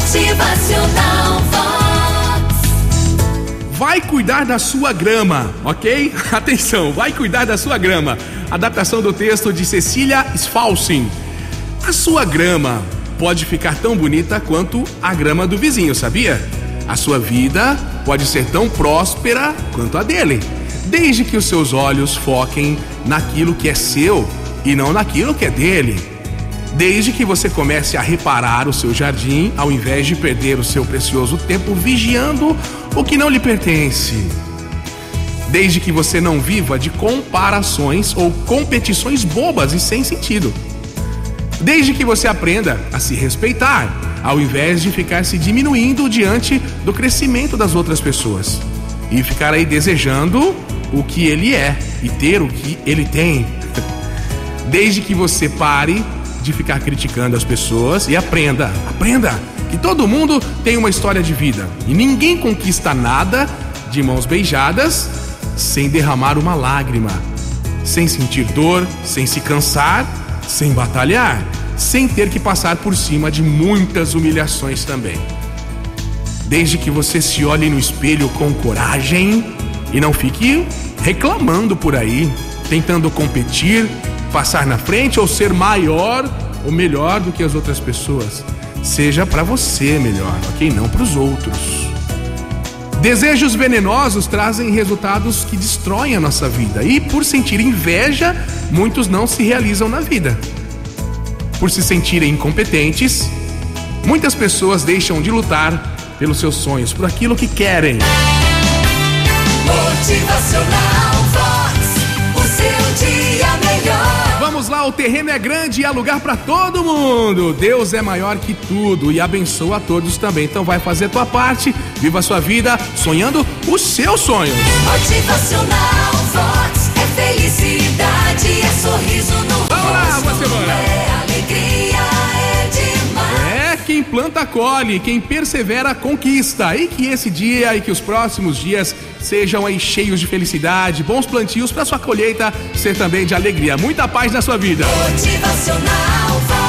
Motivacional Vox. Vai cuidar da sua grama, ok? Atenção, vai cuidar da sua grama. Adaptação do texto de Cecília Sfalsin. A sua grama pode ficar tão bonita quanto a grama do vizinho, sabia? A sua vida pode ser tão próspera quanto a dele, desde que os seus olhos foquem naquilo que é seu e não naquilo que é dele. Desde que você comece a reparar o seu jardim, ao invés de perder o seu precioso tempo vigiando o que não lhe pertence. Desde que você não viva de comparações ou competições bobas e sem sentido. Desde que você aprenda a se respeitar, ao invés de ficar se diminuindo diante do crescimento das outras pessoas e ficar aí desejando o que ele é e ter o que ele tem. Desde que você pare de ficar criticando as pessoas e aprenda, aprenda que todo mundo tem uma história de vida e ninguém conquista nada de mãos beijadas sem derramar uma lágrima, sem sentir dor, sem se cansar, sem batalhar, sem ter que passar por cima de muitas humilhações também. Desde que você se olhe no espelho com coragem e não fique reclamando por aí, tentando competir, passar na frente ou ser maior ou melhor do que as outras pessoas. Seja para você melhor, ok? Não para os outros. Desejos venenosos trazem resultados que destroem a nossa vida. E por sentir inveja, muitos não se realizam na vida. Por se sentirem incompetentes, muitas pessoas deixam de lutar pelos seus sonhos, por aquilo que querem. Motivacional o terreno é grande e há lugar para todo mundo. Deus é maior que tudo e abençoa a todos também. Então vai fazer tua parte, viva a sua vida sonhando os seus sonhos. Motivacional Vox. É felicidade, é sorriso quem planta colhe, quem persevera conquista. E que esse dia e que os próximos dias sejam aí cheios de felicidade, bons plantios para sua colheita ser também de alegria. Muita paz na sua vida. Motivacional.